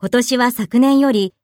今年は昨年より